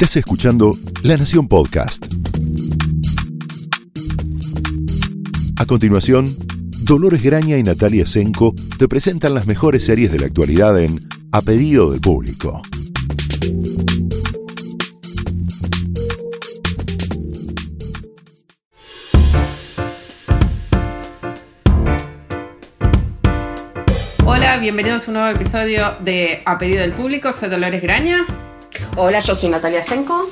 Estás escuchando La Nación Podcast. A continuación, Dolores Graña y Natalia Senko te presentan las mejores series de la actualidad en A Pedido del Público. Hola, bienvenidos a un nuevo episodio de A Pedido del Público. Soy Dolores Graña. Hola, yo soy Natalia Senko.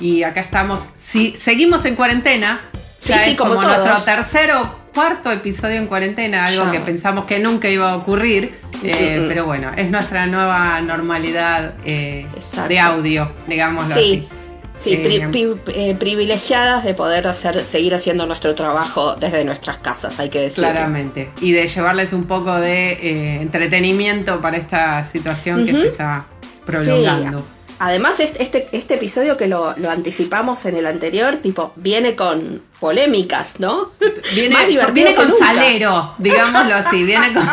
Y acá estamos. Sí, seguimos en cuarentena. Sí, Ya sí, es como nuestro tercer o cuarto episodio en cuarentena, algo Ya. que pensamos que nunca iba a ocurrir. eh, Mm, mm. Pero bueno, es nuestra nueva normalidad eh, de audio, digámoslo Sí, sí, Eh, pri- eh, privilegiadas de poder hacer, seguir haciendo nuestro trabajo desde nuestras casas, hay que así. decirlo. Claramente. Y de llevarles un poco de entretenimiento para esta situación que se está prolongando. Sí, Además, este, este, este episodio que lo, lo anticipamos en el anterior, tipo, viene con polémicas, ¿no? Viene, Más divertido viene que con nunca. salero, digámoslo así. Viene con.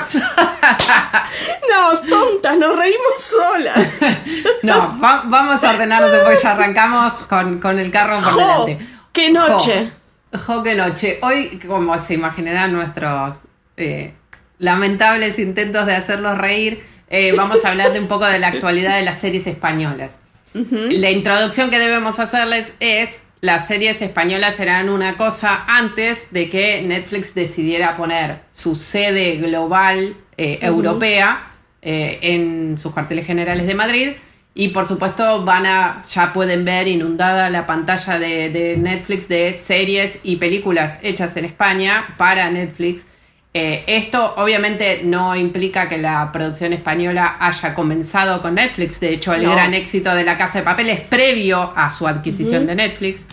No, tontas, nos reímos solas. No, va- vamos a ordenarnos porque ya arrancamos con, con el carro por ¡Jo! delante. ¡Qué noche! Jo, jo, qué noche. Hoy, como se imaginarán nuestros eh, lamentables intentos de hacerlos reír, eh, vamos a hablar de un poco de la actualidad de las series españolas. La introducción que debemos hacerles es, las series españolas eran una cosa antes de que Netflix decidiera poner su sede global eh, europea eh, en sus cuarteles generales de Madrid. Y por supuesto van a, ya pueden ver inundada la pantalla de, de Netflix de series y películas hechas en España para Netflix. Eh, esto obviamente no implica que la producción española haya comenzado con Netflix. De hecho, el No. gran éxito de La Casa de Papel es previo a su adquisición de Netflix.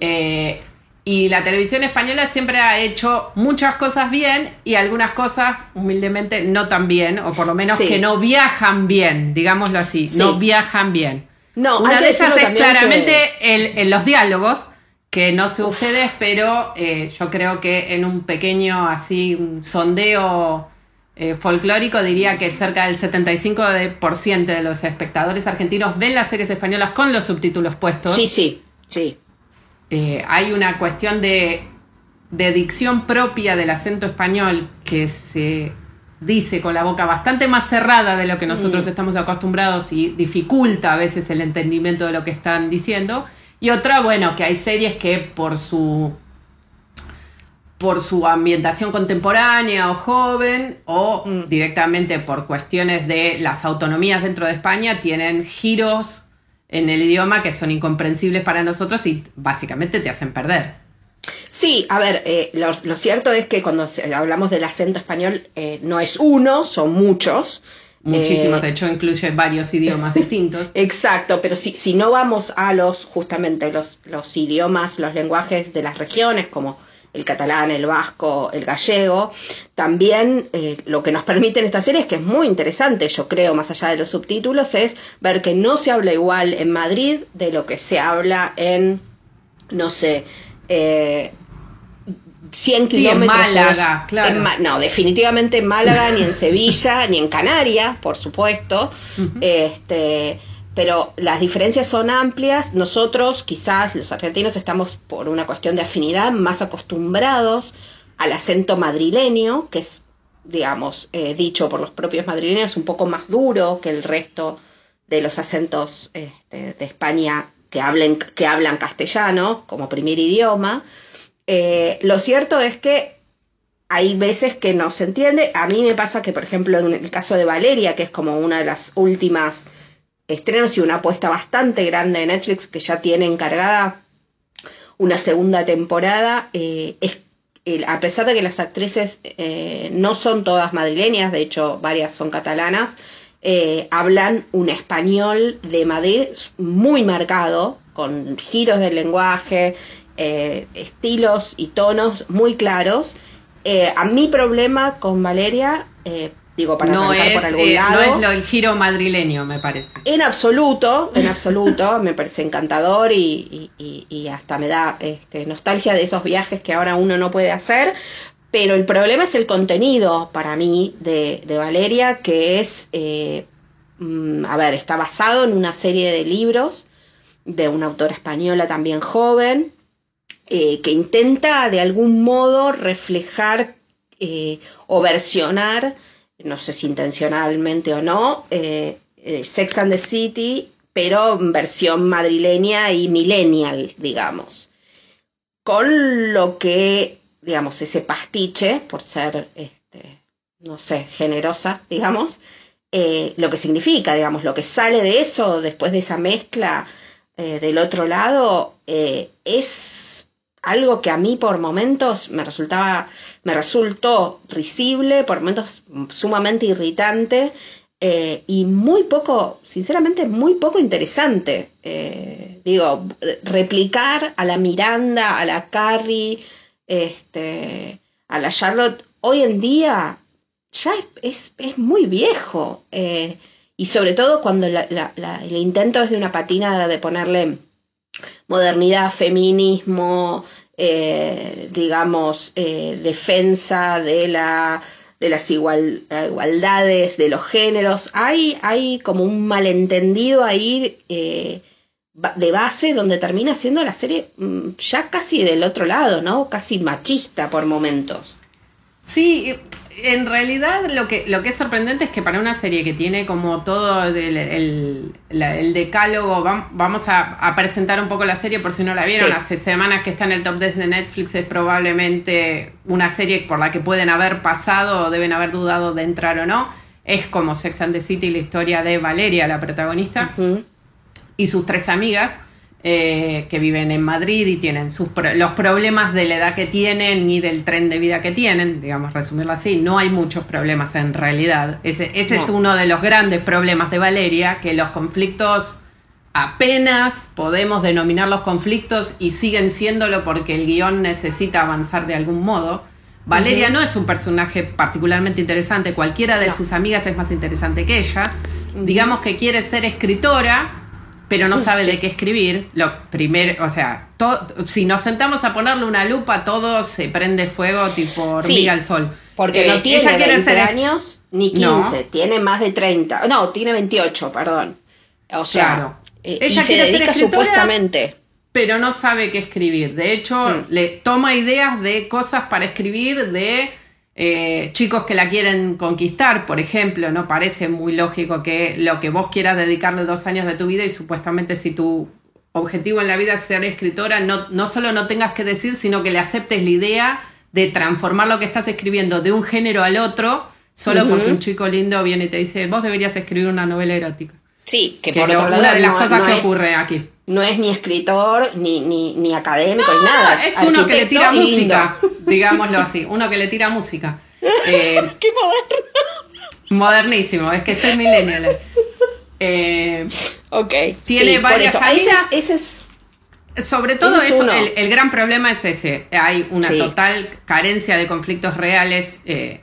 Eh, y la televisión española siempre ha hecho muchas cosas bien y algunas cosas, humildemente, no tan bien, o por lo menos Sí. que no viajan bien, digámoslo así, Sí. no viajan bien. No, Una de ellas es claramente que- el, en los diálogos, que no sé ustedes, pero eh, yo creo que en un pequeño así un sondeo eh, folclórico diría que cerca del 75% de, por ciento de los espectadores argentinos ven las series españolas con los subtítulos puestos. Sí, sí, sí. Eh, hay una cuestión de, de dicción propia del acento español que se dice con la boca bastante más cerrada de lo que nosotros estamos acostumbrados y dificulta a veces el entendimiento de lo que están diciendo. Y otra, bueno, que hay series que por su por su ambientación contemporánea o joven o Mm. directamente por cuestiones de las autonomías dentro de España tienen giros en el idioma que son incomprensibles para nosotros y básicamente te hacen perder. Sí, a ver, eh, lo, lo cierto es que cuando hablamos del acento español eh, no es uno, son muchos. Muchísimos, Eh, de hecho incluye varios idiomas distintos. Exacto, pero si, si no vamos a los, justamente los, los idiomas, los lenguajes de las regiones, como el catalán, el vasco, el gallego, también eh, lo que nos permiten estas series, que es muy interesante, yo creo, más allá de los subtítulos, es ver que no se habla igual en Madrid de lo que se habla en, no sé, eh, 100 Sí, en kilómetros. Málaga, claro. en no, definitivamente en Málaga, ni en Sevilla, ni en Canarias, por supuesto. Este, pero las diferencias son amplias. Nosotros, quizás los argentinos, estamos por una cuestión de afinidad más acostumbrados al acento madrileño, que es, digamos, eh, dicho por los propios madrileños, un poco más duro que el resto de los acentos este, de España que, hablen, que hablan castellano como primer idioma. Eh, lo cierto es que hay veces que no se entiende. A mí me pasa que, por ejemplo, en el caso de Valeria, que es como una de las últimas estrenos y una apuesta bastante grande de Netflix que ya tiene encargada una segunda temporada, eh, es, a pesar de que las actrices eh, no son todas madrileñas, de hecho varias son catalanas, hablan un español de Madrid muy marcado, con giros del lenguaje, eh, estilos y tonos muy claros. Eh, a mi problema con Valeria, eh, digo, para no, arrancar es, por algún lado, no es lo, el giro madrileño, me parece. en absoluto, en absoluto, me parece encantador y, y- y- hasta me da este, nostalgia de esos viajes que ahora uno no puede hacer, pero el problema es el contenido para mí de, de Valeria, que es, mm, a ver, está basado en una serie de libros de una autora española también joven, eh, que intenta de algún modo reflejar eh, o versionar, no sé si intencionalmente o no, eh, Sex and the City, pero versión madrileña y millennial, digamos. Con lo que, digamos, ese pastiche, por ser, este, no sé, generosa, digamos, lo que significa, digamos, lo que sale de eso después de esa mezcla del otro lado, es algo que a mí por momentos me resultaba, me resultó risible, por momentos sumamente irritante eh, y muy poco, sinceramente, muy poco interesante. Eh, digo, replicar a la Miranda, a la Carrie, este, a la Charlotte, hoy en día ya es, muy viejo. Eh, y sobre todo cuando el intento es de una patina de ponerle modernidad, feminismo, eh, digamos, eh, defensa de, la, de las igualdades, de los géneros. Hay, hay como un malentendido ahí eh, de base donde termina siendo la serie mm, ya casi del otro lado, ¿no? Casi machista por momentos. Sí, en realidad lo que, lo que es sorprendente es que para una serie que tiene como todo el, decálogo, vamos a, presentar un poco la serie por si no la vieron, hace semanas que está en el top 10 de Netflix, es probablemente una serie por la que pueden haber pasado o deben haber dudado de entrar o no. Es como Sex and the City, la historia de Valeria, la protagonista, y sus tres amigas eh, que viven en Madrid y tienen sus los problemas de la edad que tienen y del tren de vida que tienen, digamos, resumirlo así, no hay muchos problemas en realidad. Ese, ese es uno de los grandes problemas de Valeria, que los conflictos apenas podemos denominar los conflictos y siguen siéndolo porque el guion necesita avanzar de algún modo. Valeria no es un personaje particularmente interesante, cualquiera de sus amigas es más interesante que ella. Digamos que quiere ser escritora, pero no sabe de qué escribir, lo primero, o sea, si nos sentamos a ponerle una lupa, todo se prende fuego tipo hormiga al sol. Porque no eh, tiene 20 años ni 15, tiene más de 30. No, tiene 28, perdón. O sea, eh, ella quiere ser escritora, supuestamente. Pero no sabe qué escribir. De hecho, mm. le toma ideas de cosas para escribir de eh, chicos que la quieren conquistar, por ejemplo, no parece muy lógico que lo que vos quieras dedicarle dos años de tu vida y supuestamente si tu objetivo en la vida es ser escritora, no, no solo no tengas que decir, sino que le aceptes la idea de transformar lo que estás escribiendo de un género al otro, solo porque un chico lindo viene y te dice, vos deberías escribir una novela erótica. Sí, que, por otro una de las cosas que ocurre aquí. No es ni escritor, ni, ni, ni académico, ni nada. Es uno que le tira música, digámoslo así. Uno que le tira música. Eh, ¡Qué moderno! Modernísimo, es que estoy millennial. Eh, ok. Tiene varias salidas. Sobre todo eso, el, gran problema es ese. Hay una total carencia de conflictos reales. Eh,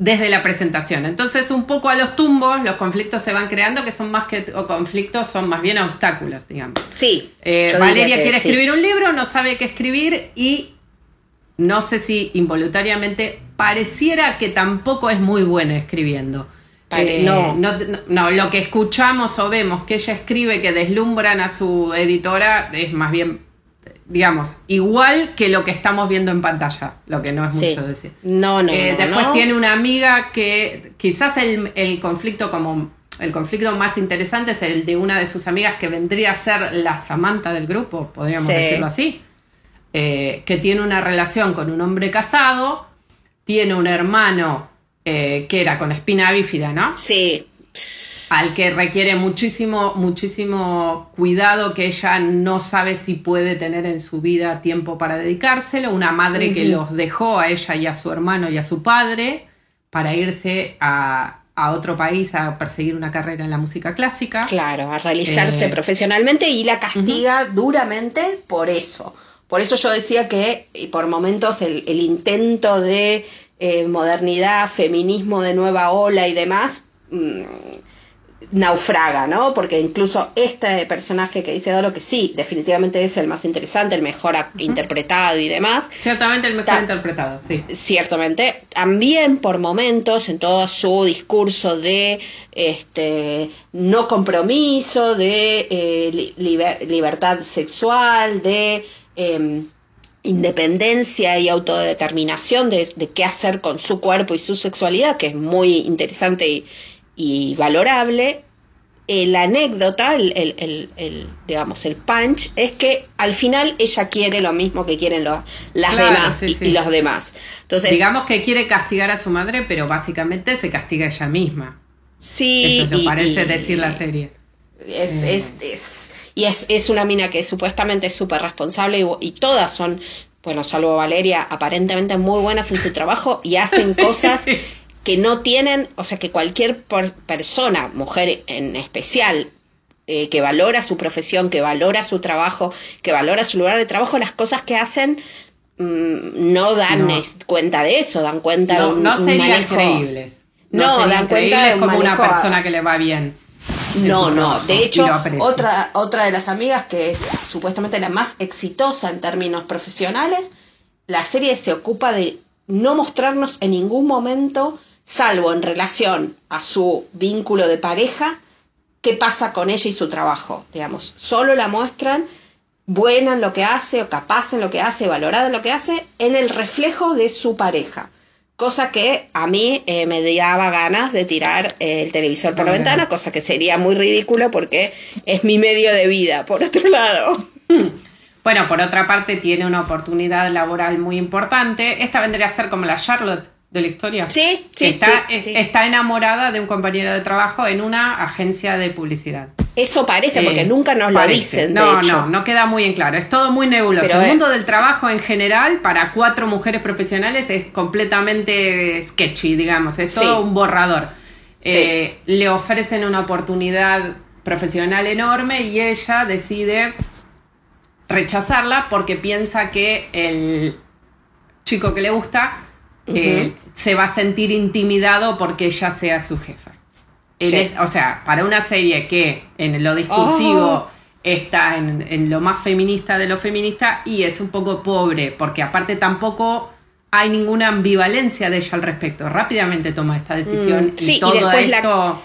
desde la presentación. Entonces, un poco a los tumbos, los conflictos se van creando, que son más que conflictos, son más bien obstáculos, digamos. Sí. Eh, Valeria quiere escribir un libro, no sabe qué escribir y no sé si involuntariamente pareciera que tampoco es muy buena escribiendo. Eh, no. No, no. lo que escuchamos o vemos que ella escribe que deslumbran a su editora es más bien digamos, igual que lo que estamos viendo en pantalla, lo que no es mucho decir. No, no, eh, Después tiene una amiga que quizás el, conflicto como el conflicto más interesante es el de una de sus amigas que vendría a ser la Samantha del grupo, podríamos decirlo así, eh, que tiene una relación con un hombre casado, tiene un hermano eh, que era con espina bífida, ¿no? Sí al que requiere muchísimo, muchísimo cuidado que ella no sabe si puede tener en su vida tiempo para dedicárselo, una madre que los dejó a ella y a su hermano y a su padre para irse a, otro país a perseguir una carrera en la música clásica. Claro, a realizarse eh, profesionalmente y la castiga duramente por eso. Por eso yo decía que por momentos el, intento de eh, modernidad, feminismo de nueva ola y demás Mm, naufraga, ¿no? Porque incluso este personaje que dice Dolo, que sí, definitivamente es el más interesante, el mejor interpretado y demás. Ciertamente el mejor interpretado, sí. Ciertamente, también por momentos en todo su discurso de este no compromiso, de eh, libertad sexual, de em, independencia y autodeterminación de, de, qué hacer con su cuerpo y su sexualidad, que es muy interesante y, y valorable. Eh, la anécdota, el, digamos, el punch, es que al final ella quiere lo mismo que quieren los, las demás y, los demás. Entonces, digamos que quiere castigar a su madre, pero básicamente se castiga ella misma. Sí. Eso lo parece decir la serie. Es, eh. es, es, y es, es una mina que supuestamente es súper responsable y, y, todas son, bueno, salvo Valeria, aparentemente muy buenas en su trabajo y hacen cosas que no tienen, o sea, que cualquier persona, mujer en especial, eh, que valora su profesión, que valora su trabajo, que valora su lugar de trabajo, las cosas que hacen mm, no dan cuenta de eso, dan cuenta no, de un, no serían creíbles. No, dan cuenta de como una persona que le va bien. No, no. De hecho, otra, otra de las amigas que es supuestamente la más exitosa en términos profesionales, la serie se ocupa de no mostrarnos en ningún momento salvo en relación a su vínculo de pareja, qué pasa con ella y su trabajo, digamos. Solo la muestran buena en lo que hace o capaz en lo que hace, valorada en lo que hace, en el reflejo de su pareja. Cosa que a mí eh, me daba ganas de tirar el televisor por la ventana, cosa que sería muy ridículo porque es mi medio de vida, por otro lado. Bueno, por otra parte tiene una oportunidad laboral muy importante. Esta vendría a ser como la Charlotte de la historia. Sí, sí, está, está enamorada de un compañero de trabajo en una agencia de publicidad. Eso parece, porque eh, nunca nos lo dicen. No, no, no queda muy en claro. Es todo muy nebuloso. el mundo del trabajo en general, para cuatro mujeres profesionales, es completamente sketchy, digamos. Es todo un borrador. Eh, le ofrecen una oportunidad profesional enorme y ella decide rechazarla porque piensa que el chico que le gusta eh, se va a sentir intimidado porque ella sea su jefa. o sea, para una serie que en lo discursivo oh. está en, lo más feminista de lo feminista y es un poco pobre, porque aparte tampoco hay ninguna ambivalencia de ella al respecto. Rápidamente toma esta decisión mm, y todo esto.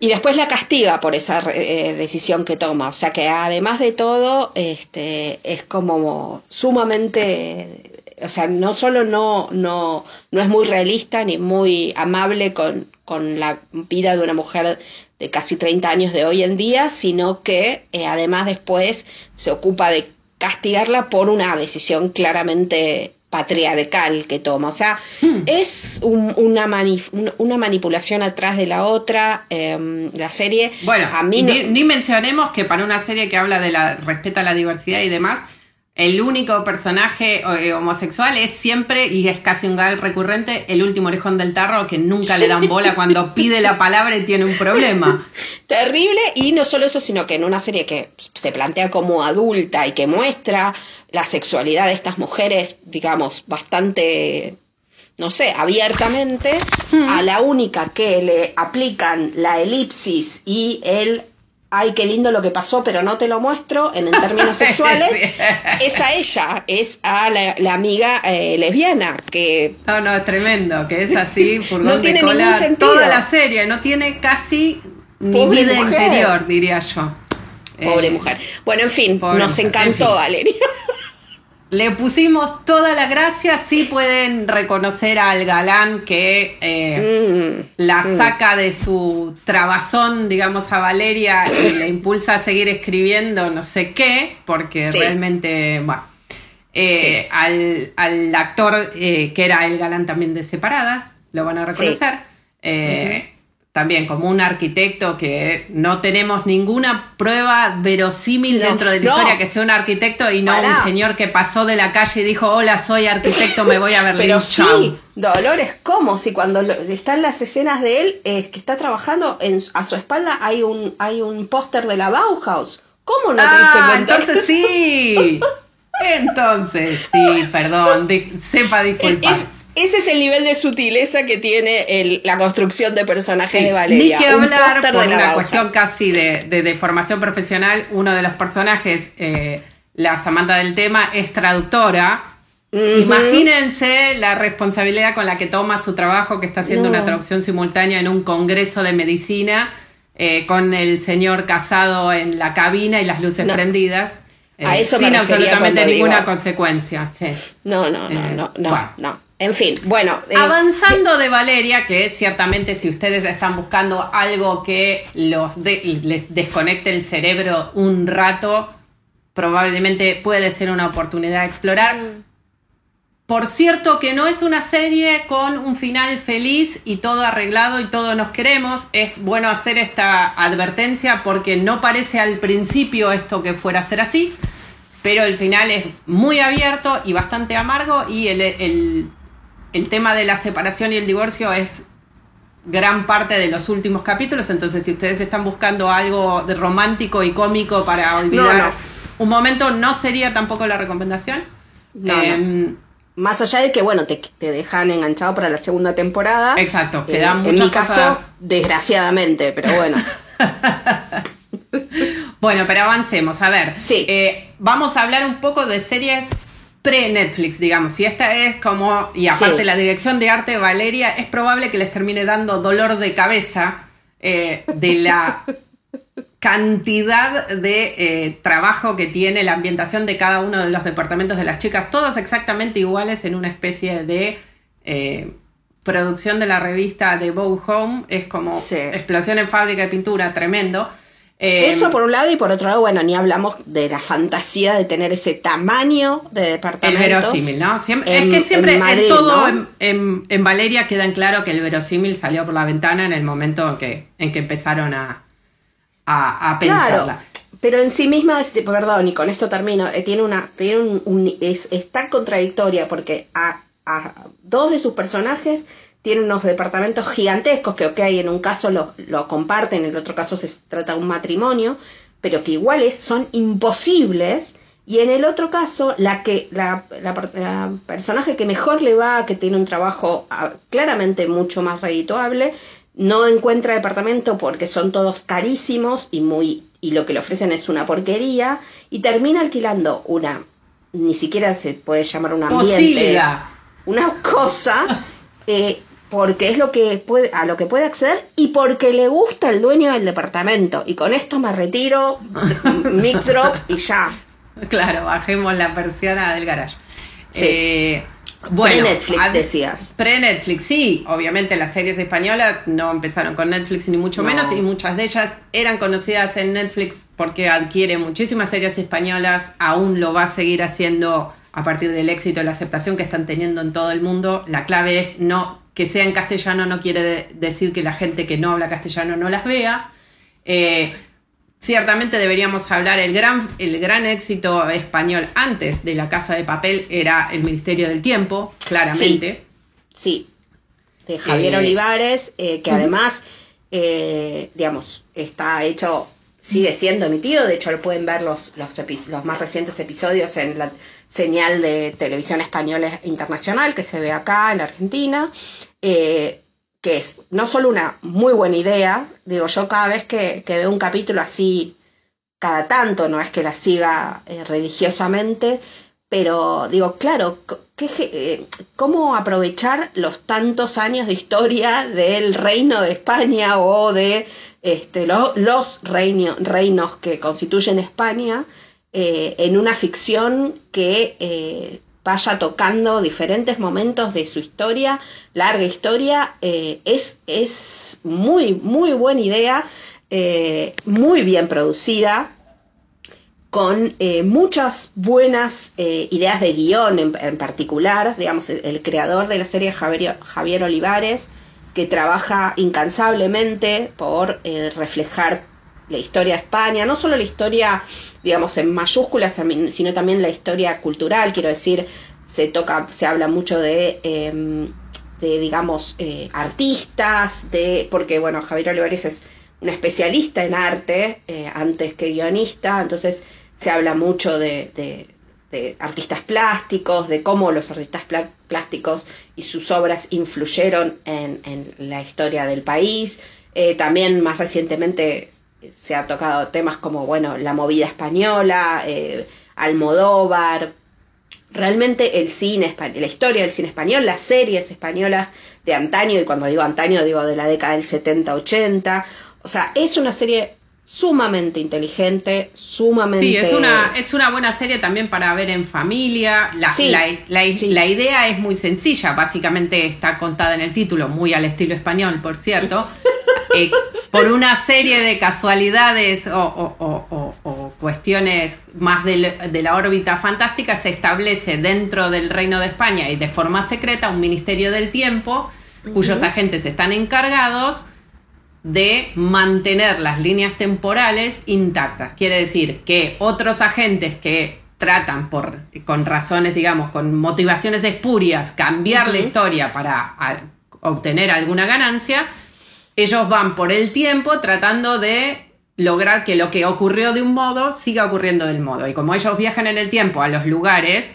Y después la castiga por esa eh, decisión que toma. O sea que además de todo, este, es como sumamente o sea, no solo no, no, no es muy realista ni muy amable con, con la vida de una mujer de casi 30 años de hoy en día, sino que eh, además después se ocupa de castigarla por una decisión claramente patriarcal que toma. O sea, hmm. es una, una manipulación atrás de la otra, em, la serie. Bueno, a mí ni, ni, mencionemos que para una serie que habla de la respeta la diversidad y demás, el único personaje eh, homosexual es siempre, y es casi un gag recurrente, el último orejón del tarro que nunca le dan bola cuando pide la palabra y tiene un problema. Terrible, y no solo eso, sino que en una serie que se plantea como adulta y que muestra la sexualidad de estas mujeres, digamos, bastante no sé, abiertamente, a la única que le aplican la elipsis y el ay, qué lindo lo que pasó, pero no te lo muestro en, términos sexuales, es a ella, es a la, amiga eh, lesbiana, que... No, no, es tremendo, que es así, no tiene ningún sentido. toda la serie, no tiene casi ni vida interior, diría yo. Pobre eh, mujer. Bueno, en fin, nos encantó, Valeria. Le pusimos toda la gracia, sí pueden reconocer al galán que eh, mm, la mm. saca de su trabazón, digamos, a Valeria y le impulsa a seguir escribiendo no sé qué, porque realmente, bueno, eh, al, actor eh, que era el galán también de Separadas, lo van a reconocer también como un arquitecto que no tenemos ninguna prueba verosímil dentro de la historia que sea un arquitecto y no un señor que pasó de la calle y dijo, hola, soy arquitecto, me voy a Berlín. Pero sí, Dolores, ¿cómo? Si cuando están las escenas de él eh, que está trabajando, en, a su espalda hay un, hay un póster de la Bauhaus. ¿Cómo no te diste ah, Entonces sí. Entonces, sí, perdón, sepa disculpar ese es el nivel de sutileza que tiene la construcción de personajes de Valeria. Ni que hablar por una cuestión casi de, de, formación profesional. Uno de los personajes, eh, la Samantha del tema, es traductora. Imagínense la responsabilidad con la que toma su trabajo, que está haciendo una traducción simultánea en un congreso de medicina, eh, con el señor casado en la cabina y las luces prendidas. A eso eh, sin absolutamente ninguna consecuencia. No, no, no, no, no, no. En fin, bueno. Eh, Avanzando de Valeria, que ciertamente si ustedes están buscando algo que los les desconecte el cerebro un rato, probablemente puede ser una oportunidad de explorar. Mm. Por cierto que no es una serie con un final feliz y todo arreglado y todos nos queremos. Es bueno hacer esta advertencia porque no parece al principio esto que fuera a ser así, pero el final es muy abierto y bastante amargo y el, el tema de la separación y el divorcio es gran parte de los últimos capítulos, entonces si ustedes están buscando algo de romántico y cómico para olvidar un momento, no sería tampoco la recomendación. Em, Más allá de que, bueno, te, dejan enganchado para la segunda temporada. Exacto, quedan eh, En mi caso, desgraciadamente, pero bueno. bueno, pero avancemos. A ver, sí. Eh, vamos a hablar un poco de series pre-Netflix, digamos. Y esta es como, y aparte la dirección de arte de Valeria, es probable que les termine dando dolor de cabeza eh, de la cantidad de eh, trabajo que tiene la ambientación de cada uno de los departamentos de las chicas, todos exactamente iguales en una especie de eh, producción de la revista de Bow Home. Es como explosión en fábrica de pintura, tremendo. Eso em, por un lado y por otro lado, bueno, ni hablamos de la fantasía de tener ese tamaño de departamento. El verosímil, ¿no? es que siempre en, todo en, Valeria queda en claro que el verosímil salió por la ventana en el momento en que, en que empezaron a, a, pensarla. pero en sí misma, perdón, y con esto termino, eh, tiene una, tiene un, es, es, tan contradictoria porque a, a dos de sus personajes tiene unos departamentos gigantescos que, ok, en un caso lo, lo comparten, en el otro caso se trata de un matrimonio, pero que iguales son imposibles. Y en el otro caso, la que la, la, personaje que mejor le va, que tiene un trabajo ah, claramente mucho más redituable, no encuentra departamento porque son todos carísimos y muy y lo que le ofrecen es una porquería y termina alquilando una ni siquiera se puede llamar una ambiente, una cosa eh, porque es lo que puede, a lo que puede acceder y porque le gusta el dueño del departamento. Y con esto me retiro, mic drop y ya. Claro, bajemos la persiana del garage. Sí. Eh, pre-Netflix decías. Pre-Netflix, sí. Obviamente las series españolas no empezaron con Netflix ni mucho menos y muchas de ellas eran conocidas en Netflix porque adquiere muchísimas series españolas, aún lo va a seguir haciendo a partir del éxito y la aceptación que están teniendo en todo el mundo. La clave es no que sea en castellano no quiere decir que la gente que no habla castellano no las vea. Eh, ciertamente deberíamos hablar, el gran, el gran éxito español antes de La Casa de Papel era El Ministerio del Tiempo, claramente. Sí, de Javier eh, Olivares, eh, que además, digamos, está hecho, sigue siendo emitido, de hecho lo pueden ver los, los, los más recientes episodios en la señal de televisión española internacional que se ve acá en la Argentina. Eh, que es no solo una muy buena idea, digo, yo cada vez que, veo un capítulo así, cada tanto, no es que la siga eh, religiosamente, pero digo, claro, eh, ¿cómo aprovechar los tantos años de historia del reino de España o de este, los reinos que constituyen España en una ficción que vaya tocando diferentes momentos de su historia, larga historia, eh, es, es, muy, muy buena idea, eh, muy bien producida, con eh, muchas buenas ideas de guion en, particular, digamos, el, creador de la serie Javier, Javier Olivares, que trabaja incansablemente por reflejar la historia de España, no solo la historia, digamos, en mayúsculas, sino también la historia cultural, quiero decir, se toca, se habla mucho de, em, de digamos, eh, artistas, de, porque, bueno, Javier Olivares es un especialista en arte, eh, antes que guionista, entonces se habla mucho de, de artistas plásticos, de cómo los artistas plásticos y sus obras influyeron en, la historia del país. Eh, también más recientemente se ha tocado temas como, bueno, la movida española, eh, Almodóvar, realmente el cine, la historia del cine español, las series españolas de antaño, y cuando digo antaño digo de la década del 70-80, o sea, es una serie sumamente inteligente, sumamente... Sí, es una, es una buena serie también para ver en familia. La, la, idea es muy sencilla, básicamente está contada en el título, muy al estilo español, por cierto, eh, por una serie de casualidades o, cuestiones más de, la órbita fantástica, se establece dentro del Reino de España y de forma secreta un Ministerio del Tiempo, cuyos agentes están encargados de mantener las líneas temporales intactas. Quiere decir que otros agentes que tratan por, con razones, digamos, con motivaciones espurias, cambiar la historia para obtener alguna ganancia, ellos van por el tiempo tratando de lograr que lo que ocurrió de un modo siga ocurriendo del modo. Y como ellos viajan en el tiempo a los lugares,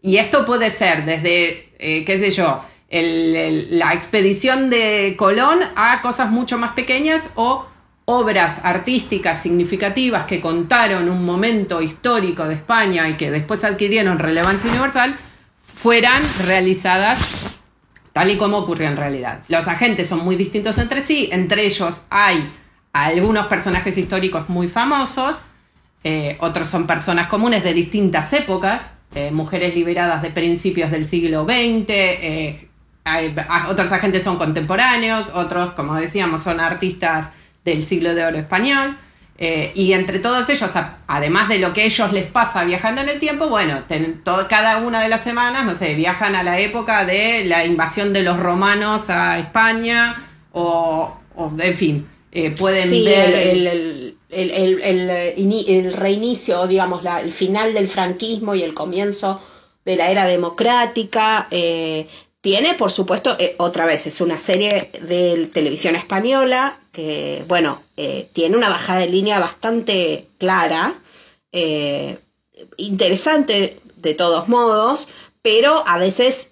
y esto puede ser desde, eh, qué sé yo, la expedición de Colón a cosas mucho más pequeñas o obras artísticas significativas que contaron un momento histórico de España y que después adquirieron relevancia universal, fueran realizadas tal y como ocurrió en realidad. Los agentes son muy distintos entre sí, entre ellos hay algunos personajes históricos muy famosos, eh, otros son personas comunes de distintas épocas, eh, mujeres liberadas de principios del siglo XX, otros agentes son contemporáneos, otros, como decíamos, son artistas del siglo de oro español. Eh, y entre todos ellos, además de lo que a ellos les pasa viajando en el tiempo, bueno, cada una de las semanas, no sé, viajan a la época de la invasión de los romanos a España, o, en fin, eh, pueden ver... El, el, reinicio, digamos, el final del franquismo y el comienzo de la era democrática, eh, tiene, por supuesto, eh, otra vez, es una serie de televisión española que, bueno, eh, tiene una bajada de línea bastante clara, eh, interesante de todos modos, pero a veces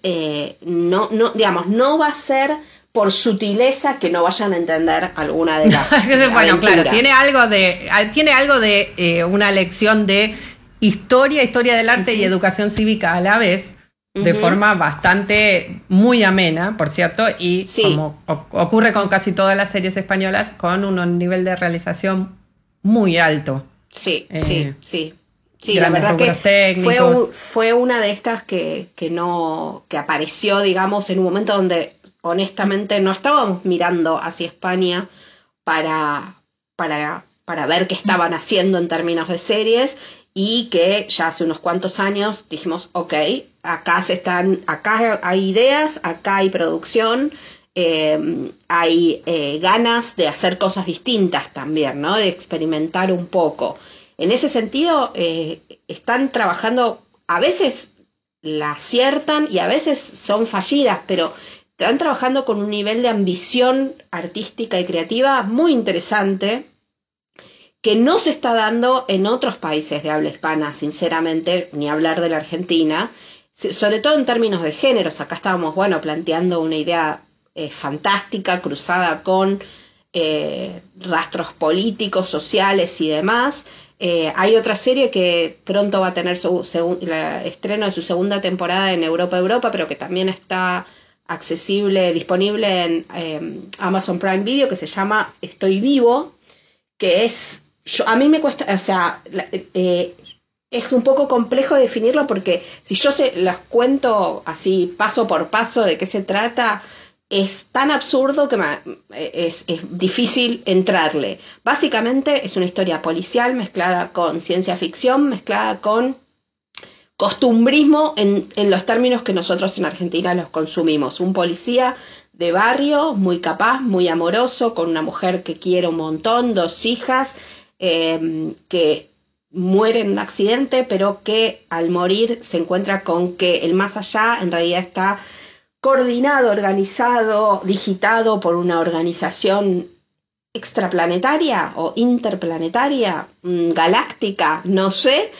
no, no, digamos, no va a ser por sutileza que no vayan a entender alguna de las. bueno, claro, tiene algo de, tiene algo de una lección de historia, historia del arte y educación cívica a la vez de forma bastante muy amena, por cierto, y como ocurre con casi todas las series españolas, con un nivel de realización muy alto. Sí, eh, sí, sí. Sí, la verdad que fue, fue, una de estas que, que, no, que apareció, digamos, en un momento donde honestamente no estábamos mirando hacia España para, para, para ver qué estaban haciendo en términos de series y que ya hace unos cuantos años dijimos, ok, acá se están, acá hay ideas, acá hay producción, eh, hay eh, ganas de hacer cosas distintas también, ¿no? De experimentar un poco. En ese sentido, eh, están trabajando, a veces la aciertan y a veces son fallidas, pero están trabajando con un nivel de ambición artística y creativa muy interesante que no se está dando en otros países de habla hispana, sinceramente, ni hablar de la Argentina, sobre todo en términos de géneros. Acá estábamos, bueno, planteando una idea eh, fantástica, cruzada con eh, rastros políticos, sociales y demás. Eh, hay otra serie que pronto va a tener su estreno de su segunda temporada en Europa Europa, pero que también está accesible, disponible en Amazon Prime Video, que se llama Estoy Vivo, que es a mí me cuesta, o sea, eh, es un poco complejo definirlo porque si yo se las cuento así paso por paso de qué se trata, es tan absurdo que es, difícil entrarle. Básicamente es una historia policial mezclada con ciencia ficción, mezclada con costumbrismo en, en, los términos que nosotros en Argentina los consumimos. Un policía de barrio, muy capaz, muy amoroso, con una mujer que quiere un montón, dos hijas, Em, que muere en un accidente, pero que al morir se encuentra con que el más allá en realidad está coordinado, organizado, digitado por una organización extraplanetaria o interplanetaria, mm, galáctica, no sé,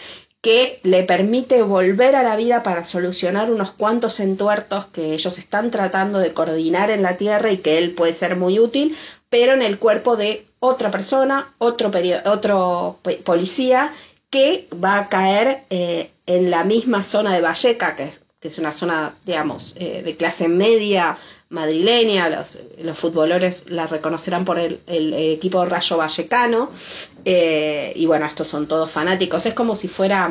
que le permite volver a la vida para solucionar unos cuantos entuertos que ellos están tratando de coordinar en la Tierra y que él puede ser muy útil, pero en el cuerpo de otra persona, otro, otro policía, que va a caer eh, en la misma zona de Valleca, que es, que es una zona, digamos, eh, de clase media madrileña, los, los futboleros la reconocerán por el, equipo Rayo Vallecano, eh, y bueno, estos son todos fanáticos, es como si fuera,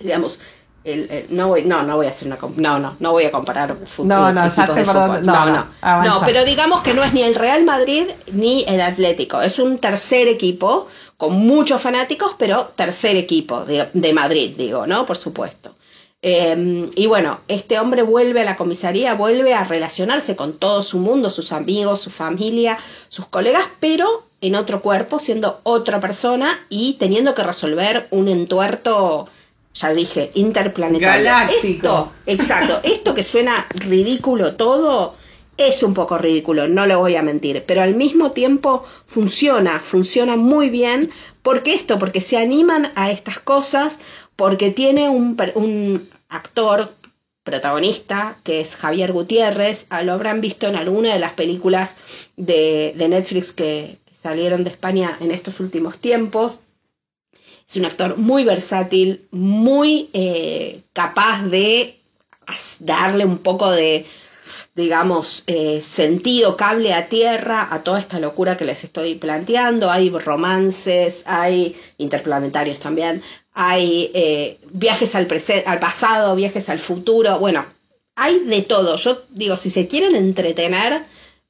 digamos, el, no voy no no voy a hacer una no no no voy a comparar fútbol no no ya sé no, no no, pero digamos que no es ni el Real Madrid ni el Atlético. Es un tercer equipo con muchos fanáticos pero tercer equipo de, de Madrid digo no por supuesto Em, y bueno, este hombre vuelve a la comisaría, vuelve a relacionarse con todo su mundo, sus amigos, su familia, sus colegas, pero en otro cuerpo, siendo otra persona y teniendo que resolver un entuerto, ya dije, interplanetario. Galáctico. exacto, esto que suena ridículo todo, es un poco ridículo, no lo voy a mentir, pero al mismo tiempo funciona, funciona muy bien. ¿Por qué esto? Porque se animan a estas cosas, porque tiene un, actor protagonista, que es Javier Gutiérrez, ah, lo habrán visto en alguna de las películas de, Netflix que, salieron de España en estos últimos tiempos. Es un actor muy versátil, muy eh, capaz de darle un poco de, digamos, eh, sentido, cable a tierra a toda esta locura que les estoy planteando. Hay romances, hay interplanetarios también, hay eh, viajes al, al pasado, viajes al futuro, bueno, hay de todo. Yo digo, si se quieren entretener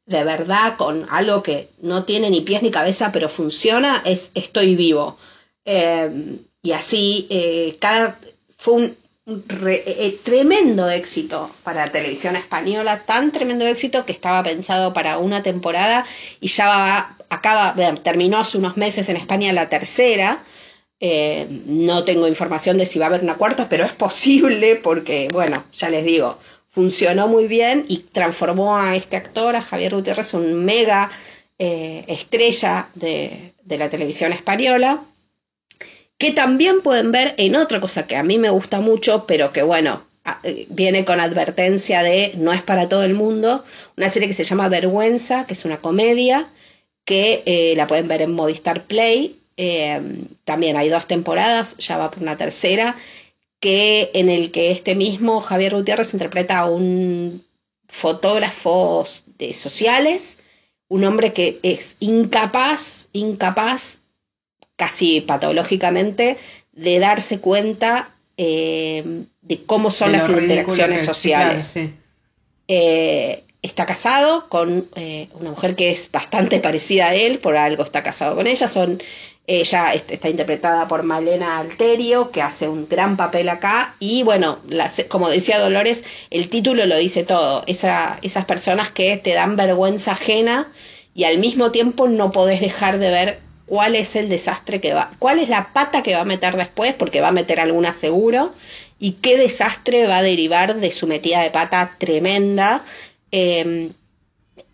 de verdad con algo que no tiene ni pies ni cabeza, pero funciona, es Estoy vivo. Eh, y así, cada, fue un tremendo éxito para la televisión española, tan tremendo éxito que estaba pensado para una temporada y ya va, acaba, terminó hace unos meses en España la tercera. Eh, no tengo información de si va a haber una cuarta, pero es posible porque, bueno, ya les digo, funcionó muy bien y transformó a este actor, a Javier Gutiérrez, un mega eh, estrella de, la televisión española, que también pueden ver en otra cosa que a mí me gusta mucho, pero que, bueno, eh, viene con advertencia de no es para todo el mundo, una serie que se llama Vergüenza, que es una comedia, que la pueden ver en Movistar Play eh, también hay dos temporadas, ya va por una tercera, que en el que este mismo Javier Gutiérrez interpreta a un fotógrafo de sociales, un hombre que es incapaz, incapaz, casi patológicamente, de darse cuenta eh, de cómo son las interacciones sociales. Eh, está casado con una mujer que es bastante parecida a él, por algo está casado con ella, son ella está interpretada por Malena Alterio, que hace un gran papel acá. Y bueno, como decía Dolores, el título lo dice todo. esas personas que te dan vergüenza ajena y al mismo tiempo no podés dejar de ver cuál es el desastre que va, cuál es la pata que va a meter después, porque va a meter alguna seguro, y qué desastre va a derivar de su metida de pata tremenda. Em,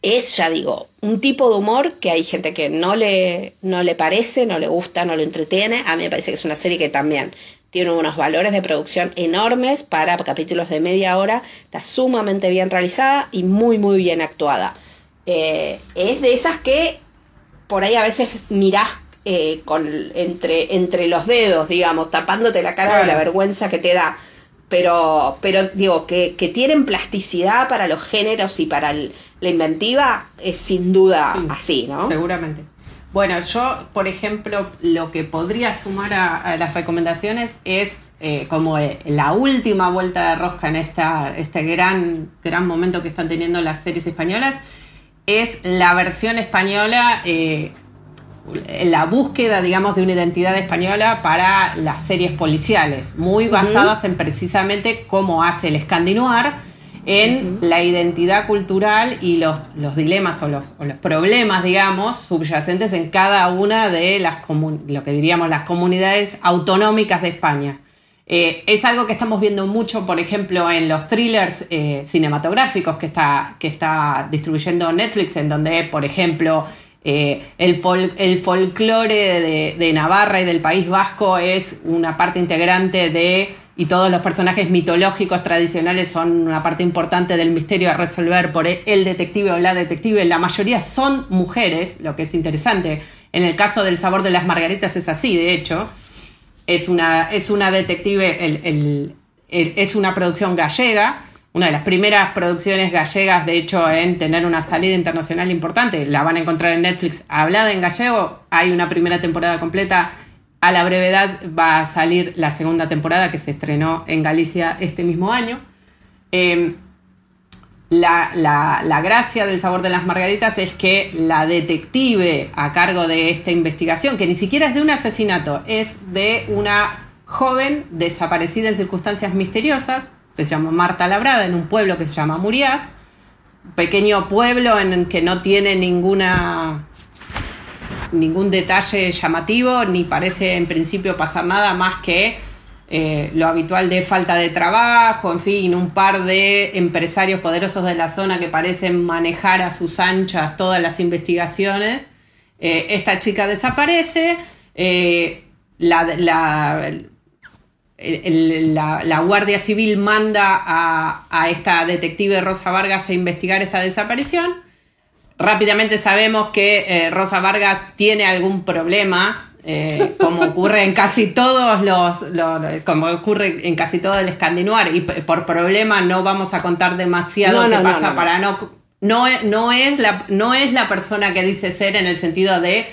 es, ya digo, un tipo de humor que hay gente que no le, no le parece, no le gusta, no lo entretiene. A mí me parece que es una serie que también tiene unos valores de producción enormes para capítulos de media hora. Está sumamente bien realizada y muy, muy bien actuada. Eh, es de esas que por ahí a veces mirás eh, con, entre, entre los dedos, digamos, tapándote la cara de la vergüenza que te da pero, pero digo, que, que, tienen plasticidad para los géneros y para la inventiva, es sin duda así, ¿no? Seguramente. Bueno, yo, por ejemplo, lo que podría sumar a, las recomendaciones es eh, como eh, la última vuelta de rosca en esta, este gran, gran momento que están teniendo las series españolas, es la versión española eh, la búsqueda, digamos, de una identidad española para las series policiales, muy basadas en precisamente cómo hace el Scandinoir en la identidad cultural y los, los dilemas o los, los, problemas, digamos, subyacentes en cada una de las, lo que diríamos, las comunidades autonómicas de España. Eh, es algo que estamos viendo mucho, por ejemplo, en los thrillers eh, cinematográficos que está, que está distribuyendo Netflix, en donde, por ejemplo, el, el folclore de, de Navarra y del País Vasco es una parte integrante de y todos los personajes mitológicos tradicionales son una parte importante del misterio a resolver por el detective o la detective. La mayoría son mujeres, lo que es interesante. En el caso del sabor de las margaritas es así, de hecho. Es una, es una detective, es una producción gallega, una de las primeras producciones gallegas, de hecho, en tener una salida internacional importante. La van a encontrar en Netflix hablada en gallego. Hay una primera temporada completa a la brevedad va a salir la segunda temporada que se estrenó en Galicia este mismo año. Em, la, gracia del sabor de las margaritas es que la detective a cargo de esta investigación, que ni siquiera es de un asesinato, es de una joven desaparecida en circunstancias misteriosas, que se llama Marta Labrada, en un pueblo que se llama Murias, pequeño pueblo en el que no tiene ninguna ningún detalle llamativo, ni parece en principio pasar nada más que eh, lo habitual de falta de trabajo, en fin, un par de empresarios poderosos de la zona que parecen manejar a sus anchas todas las investigaciones. Eh, esta chica desaparece, eh, la, Guardia Civil manda a, esta detective Rosa Vargas a investigar esta desaparición Rápidamente sabemos que Rosa Vargas tiene algún problema, eh, como ocurre en casi todos los, como ocurre en casi todo el escandinoar, y por problema no vamos a contar demasiado qué pasa para no, no, no, es la, no es la persona que dice ser en el sentido de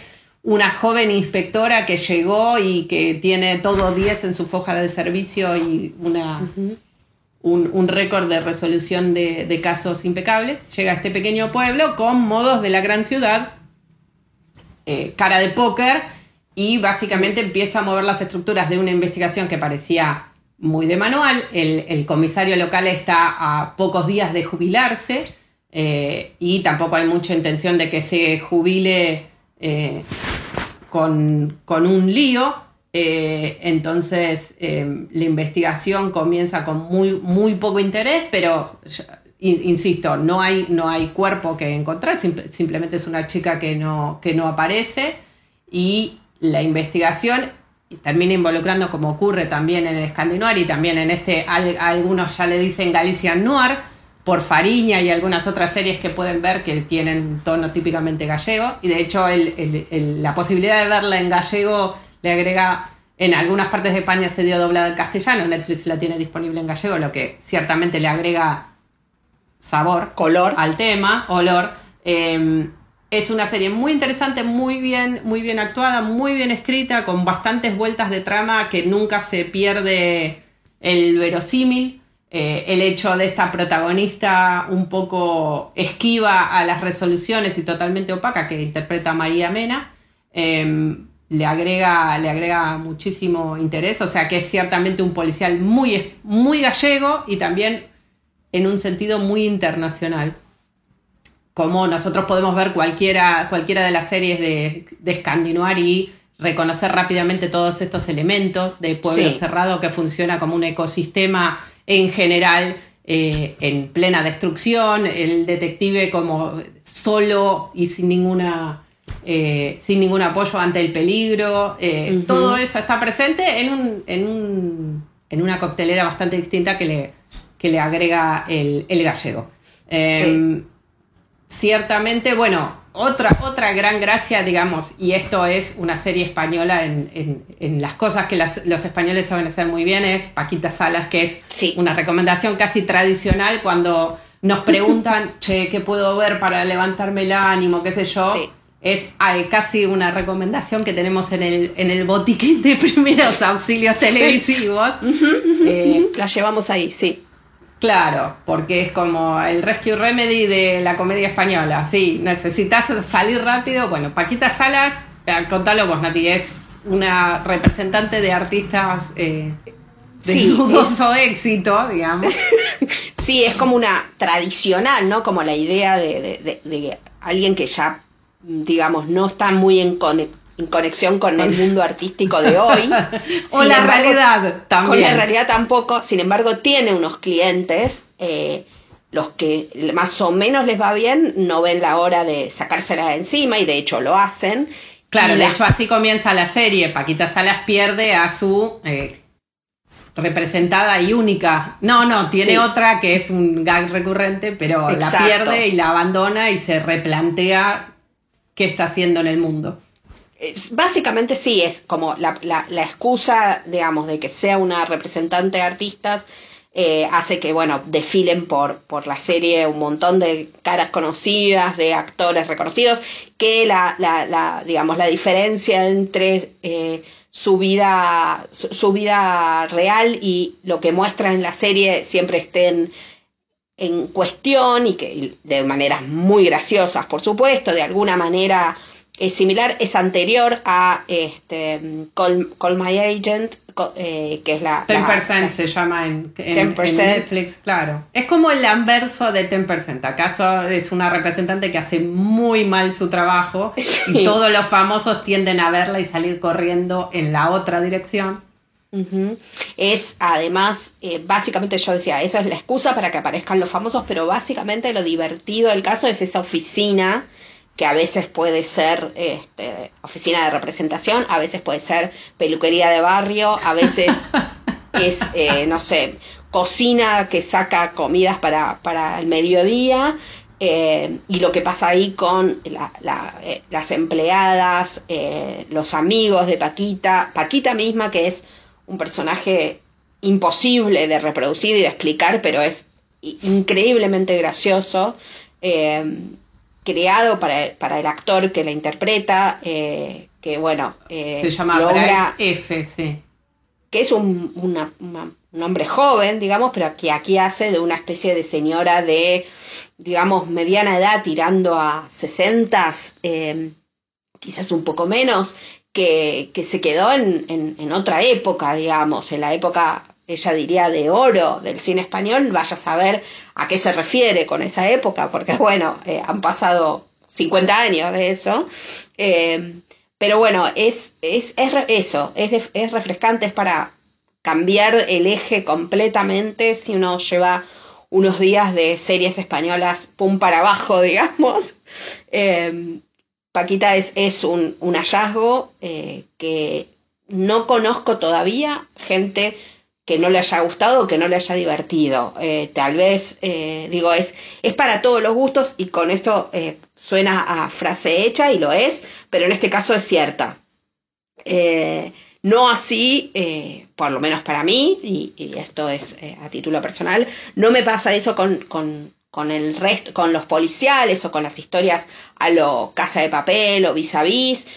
una joven inspectora que llegó y que tiene todo 10 en su foja de servicio y una un, récord de resolución de, casos impecables, llega a este pequeño pueblo con modos de la gran ciudad, eh, cara de póker, y básicamente empieza a mover las estructuras de una investigación que parecía muy de manual. El, comisario local está a pocos días de jubilarse eh, y tampoco hay mucha intención de que se jubile eh, con, con un lío. Eh, entonces, em, la investigación comienza con muy, muy poco interés, pero, insisto, no hay, no hay cuerpo que encontrar, simplemente es una chica que no, que no aparece y la investigación termina involucrando, como ocurre también en el Escandinoir y también en este, algunos ya le dicen Galician Noir, por Fariña y algunas otras series que pueden ver que tienen tono típicamente gallego. Y de hecho, la posibilidad de verla en gallego le agrega, en algunas partes de España se dio doblada en castellano, Netflix la tiene disponible en gallego, lo que ciertamente le agrega sabor color al tema, olor. Em, es una serie muy interesante, muy bien, muy bien actuada, muy bien escrita, con bastantes vueltas de trama que nunca se pierde el verosímil. Eh, el hecho de esta protagonista un poco esquiva a las resoluciones y totalmente opaca que interpreta María Mena. Em, le agrega, le agrega muchísimo interés, o sea que es ciertamente un policial muy, muy gallego y también en un sentido muy internacional. Como nosotros podemos ver cualquiera, cualquiera de las series de, de y reconocer rápidamente todos estos elementos de pueblo cerrado que funciona como un ecosistema en general eh, en plena destrucción, el detective como solo y sin ninguna eh, sin ningún apoyo ante el peligro. Eh, todo eso está presente en, un, en, un, en, una coctelera bastante distinta que le, que le agrega el, gallego. Em, ciertamente, bueno, otra, otra gran gracia, digamos, y esto es una serie española en, las cosas que los españoles saben hacer muy bien, es Paquita Salas, que es una recomendación casi tradicional cuando nos preguntan, che, ¿qué puedo ver para levantarme el ánimo? ¿Qué sé yo? es casi una recomendación que tenemos en el, en el botiquín de primeros auxilios televisivos. Eh, la llevamos ahí, sí. Claro, porque es como el Rescue Remedy de la comedia española. Sí, necesitas salir rápido. Bueno, Paquita Salas, eh, contalo vos, Nati, es una representante de artistas eh, de dudoso éxito, digamos. sí, es como una tradicional, ¿no? Como la idea de, de alguien que ya digamos, no está muy en, conexión con el mundo artístico de hoy. o la realidad también. Con la realidad tampoco, sin embargo, tiene unos clientes. Eh, los que más o menos les va bien no ven la hora de sacársela de encima y de hecho lo hacen. Claro, de hecho así comienza la serie. Paquita Salas pierde a su eh, representada y única. No, no, tiene otra que es un gag recurrente, pero la pierde y la abandona y se replantea qué está haciendo en el mundo. Básicamente sí, es como la, la excusa, digamos, de que sea una representante de artistas eh, hace que, bueno, desfilen por, por la serie un montón de caras conocidas, de actores reconocidos, que la, la, digamos, la diferencia entre eh, su vida, su, vida real y lo que muestra en la serie siempre estén en cuestión y que de maneras muy graciosas, por supuesto, de alguna manera es similar, es anterior a este, Call, My Agent, eh, que es la... 10% se llama en, Netflix, claro. Es como el anverso de 10%. ¿Acaso es una representante que hace muy mal su trabajo y todos los famosos tienden a verla y salir corriendo en la otra dirección? Es además, eh, básicamente yo decía, eso es la excusa para que aparezcan los famosos, pero básicamente lo divertido del caso es esa oficina que a veces puede ser este, oficina de representación, a veces puede ser peluquería de barrio, a veces es, eh, no sé, cocina que saca comidas para, para el mediodía. Eh, y lo que pasa ahí con eh, las empleadas, los amigos de Paquita, Paquita misma que es un personaje imposible de reproducir y de explicar, pero es increíblemente gracioso creado para, para el actor que la interpreta, eh, que bueno... Eh, Se llama logra. Que es un, un, hombre joven, digamos, pero que aquí hace de una especie de señora de, digamos, mediana edad, tirando a 60, eh, quizás un poco menos, que, que se quedó en, en, en otra época, digamos, en la época ella diría de oro del cine español, vaya a saber a qué se refiere con esa época, porque bueno, eh, han pasado 50 años de eso. Eh, pero bueno, es, es, es eso, es, es refrescante, es para cambiar el eje completamente si uno lleva unos días de series españolas pum para abajo, digamos. Eh, Paquita es, es un, un hallazgo que no conozco todavía gente que no le haya gustado o que no le haya divertido. Eh, tal vez, eh, digo, es, es para todos los gustos y con esto eh, suena a frase hecha y lo es, pero en este caso es cierta. no así, por lo menos para mí, y, esto es a título personal, no me pasa eso con, con, el resto, con los policiales o con las historias a lo Casa de Papel o Vis a Vis,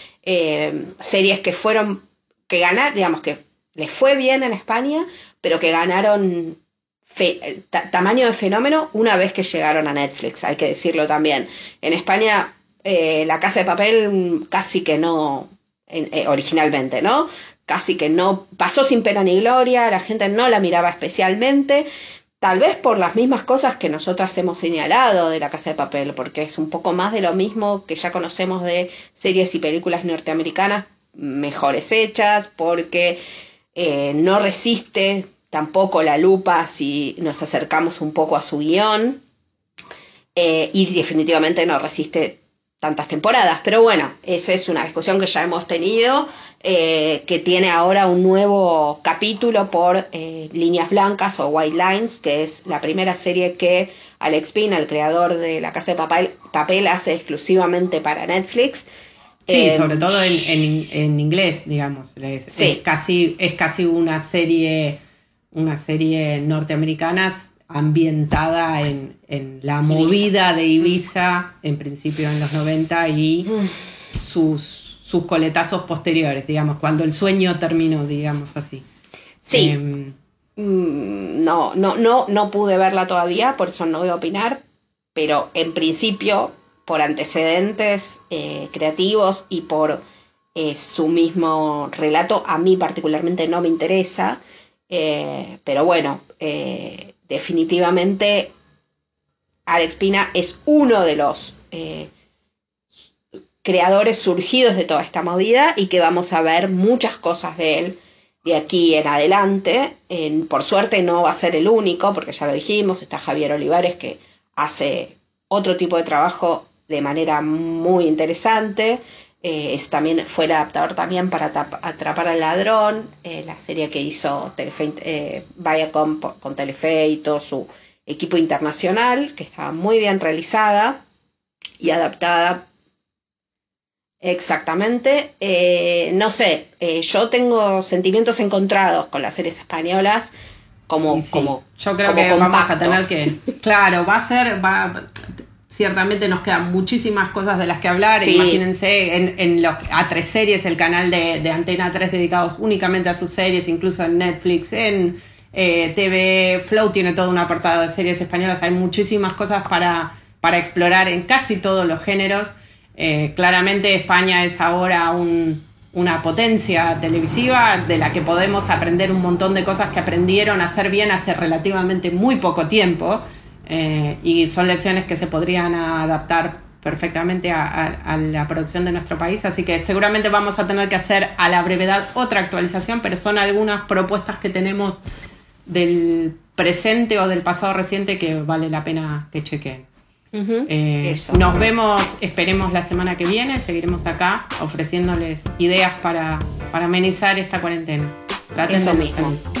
series que fueron, que ganar, digamos que les fue bien en España, pero que ganaron tamaño de fenómeno una vez que llegaron a Netflix, hay que decirlo también. En España, eh, La Casa de Papel casi que no, eh, originalmente, ¿no? Casi que no, pasó sin pena ni gloria, la gente no la miraba especialmente, tal vez por las mismas cosas que nosotras hemos señalado de La Casa de Papel, porque es un poco más de lo mismo que ya conocemos de series y películas norteamericanas mejores hechas, porque eh, no resiste tampoco la lupa si nos acercamos un poco a su guion eh, y definitivamente no resiste tantas temporadas. Pero bueno, esa es una discusión que ya hemos tenido, eh, que tiene ahora un nuevo capítulo por Líneas Blancas o White Lines, que es la primera serie que Alex Pina, el creador de La Casa de Papel, papel hace exclusivamente para Netflix. Sí, em, sobre todo en, inglés, digamos. Es, casi, es casi una serie, una serie norteamericana ambientada en, la movida de Ibiza, en principio en los 90, y mm. sus, sus coletazos posteriores, digamos, cuando el sueño terminó, digamos así. Sí. Em, mm, no, no, no, no pude verla todavía, por eso no voy a opinar, pero en principio por antecedentes eh, creativos y por eh, su mismo relato, a mí particularmente no me interesa, eh, pero bueno, definitivamente Alex Pina es uno de los creadores surgidos de toda esta movida y que vamos a ver muchas cosas de él de aquí en adelante. por suerte no va a ser el único, porque ya lo dijimos, está Javier Olivares que hace otro tipo de trabajo de manera muy interesante. Eh, es también, fue el adaptador también para Atrapar al Ladrón, eh, la serie que hizo Telefe, eh, Viacom con Telefe y todo su equipo internacional, que estaba muy bien realizada y adaptada exactamente. no sé, yo tengo sentimientos encontrados con las series españolas. Como, como, yo creo que vamos a tener que claro va a ser va ciertamente nos quedan muchísimas cosas de las que hablar. Imagínense en, en los A3 Series, el canal de, Antena 3 dedicados únicamente a sus series, incluso en Netflix, en eh, TV Flow tiene todo un apartado de series españolas. Hay muchísimas cosas para, para explorar en casi todos los géneros. Eh, claramente España es ahora una potencia televisiva de la que podemos aprender un montón de cosas que aprendieron a hacer bien hace relativamente muy poco tiempo. Eh, y son lecciones que se podrían adaptar perfectamente a, la producción de nuestro país, así que seguramente vamos a tener que hacer a la brevedad otra actualización, pero son algunas propuestas que tenemos del presente o del pasado reciente que vale la pena que chequen. Eh, nos vemos, esperemos la semana que viene, seguiremos acá ofreciéndoles ideas para, amenizar esta cuarentena. Traten de mismo.